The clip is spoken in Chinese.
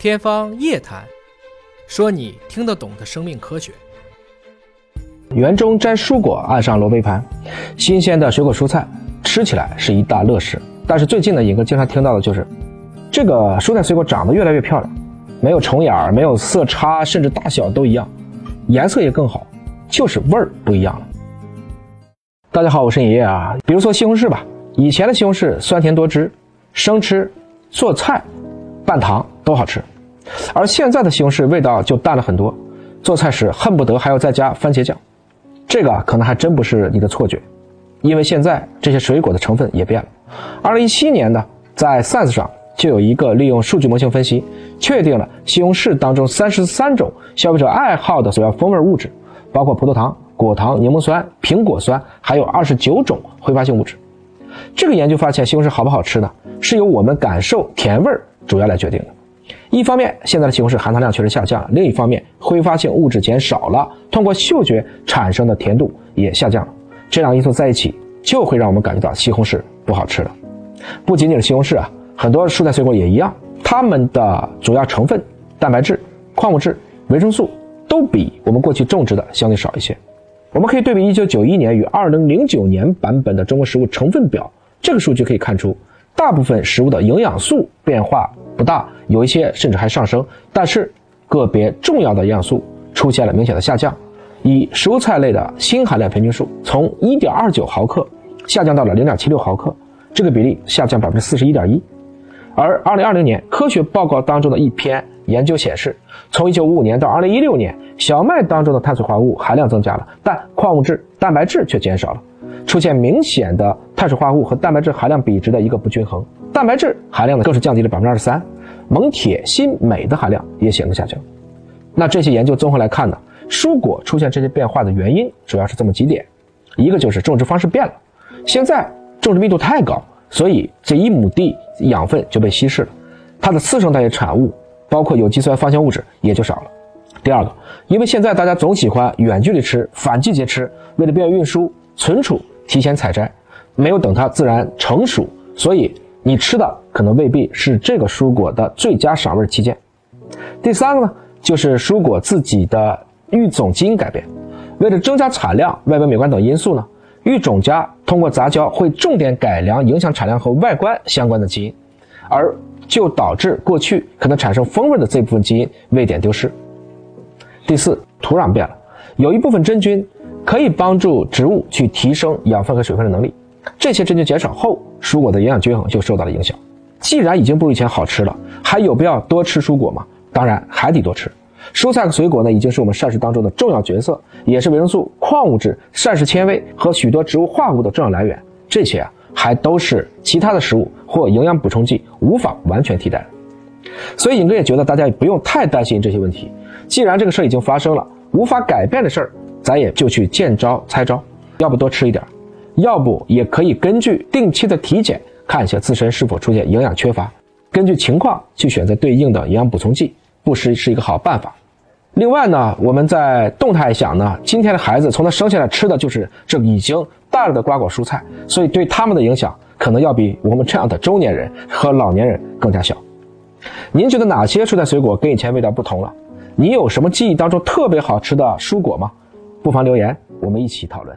天方夜谭，说你听得懂的生命科学。园中摘蔬果，岸上罗杯盘，新鲜的水果蔬菜吃起来是一大乐事。但是最近呢，尹哥经常听到的就是，这个蔬菜水果长得越来越漂亮，没有虫眼儿，没有色差，甚至大小都一样，颜色也更好，就是味儿不一样了。大家好，我是尹烨啊。比如说西红柿吧，以前的西红柿酸甜多汁，生吃、做菜、拌糖都好吃，而现在的西红柿味道就淡了很多，做菜时恨不得还要再加番茄酱。这个可能还真不是你的错觉，因为现在这些水果的成分也变了。二零一七年呢，在 Science 上就有一个利用数据模型分析，确定了西红柿当中三十三种消费者爱好的主要风味物质，包括葡萄糖。果糖、柠檬酸、苹果酸，还有二十九种挥发性物质。这个研究发现，西红柿好不好吃呢？是由我们感受甜味儿主要来决定的。一方面，现在的西红柿含糖量确实下降；另一方面，挥发性物质减少了，通过嗅觉产生的甜度也下降了。这两个因素在一起，就会让我们感觉到西红柿不好吃了。不仅仅是西红柿啊，很多蔬菜水果也一样，它们的主要成分蛋白质、矿物质、维生素都比我们过去种植的相对少一些。我们可以对比一九九一年与二零零九年版本的中国食物成分表，这个数据可以看出，大部分食物的营养素变化不大，有一些甚至还上升，但是个别重要的营养素出现了明显的下降。以蔬菜类的锌含量平均数从一点二九毫克下降到了零点七六毫克，这个比例下降百分之四十一点一。而二零二零年科学报告当中的一篇。研究显示，从1955年到2016年，小麦当中的碳水化合物含量增加了，但矿物质、蛋白质却减少了，出现明显的碳水化合物和蛋白质含量比值的一个不均衡。蛋白质含量呢更是降低了百分之二十三，锰、铁、锌、镁的含量也显著下降。那这些研究综合来看呢，蔬果出现这些变化的原因主要是这么几点：一个就是种植方式变了，现在种植密度太高，所以这一亩地养分就被稀释了，它的次生代谢产物。包括有机酸、芳香物质也就少了。第二个，因为现在大家总喜欢远距离吃、反季节吃，为了便于运输、存储，提前采摘，没有等它自然成熟，所以你吃的可能未必是这个蔬果的最佳赏味期间。第三个呢，就是蔬果自己的育种基因改变，为了增加产量、外观美观等因素呢，育种家通过杂交会重点改良影响产量和外观相关的基因，而。就导致过去可能产生风味的这部分基因位点丢失。第四，土壤变了，有一部分真菌可以帮助植物去提升养分和水分的能力，这些真菌减少后，蔬果的营养均衡就受到了影响。既然已经不如以前好吃了，还有必要多吃蔬果吗？当然还得多吃。蔬菜和水果呢，已经是我们膳食当中的重要角色，也是维生素、矿物质、膳食纤维和许多植物化合物的重要来源。这些啊。还都是其他的食物或营养补充剂无法完全替代的，所以尹哥也觉得大家也不用太担心这些问题。既然这个事儿已经发生了，无法改变的事儿，咱也就去见招拆招，要不多吃一点，要不也可以根据定期的体检看一下自身是否出现营养缺乏，根据情况去选择对应的营养补充剂，不失是一个好办法。另外呢，我们在动态想呢，今天的孩子从他生下来吃的就是这已经大了的瓜果蔬菜，所以对他们的影响可能要比我们这样的中年人和老年人更加小。您觉得哪些蔬菜水果跟以前味道不同了？你有什么记忆当中特别好吃的蔬果吗？不妨留言，我们一起讨论。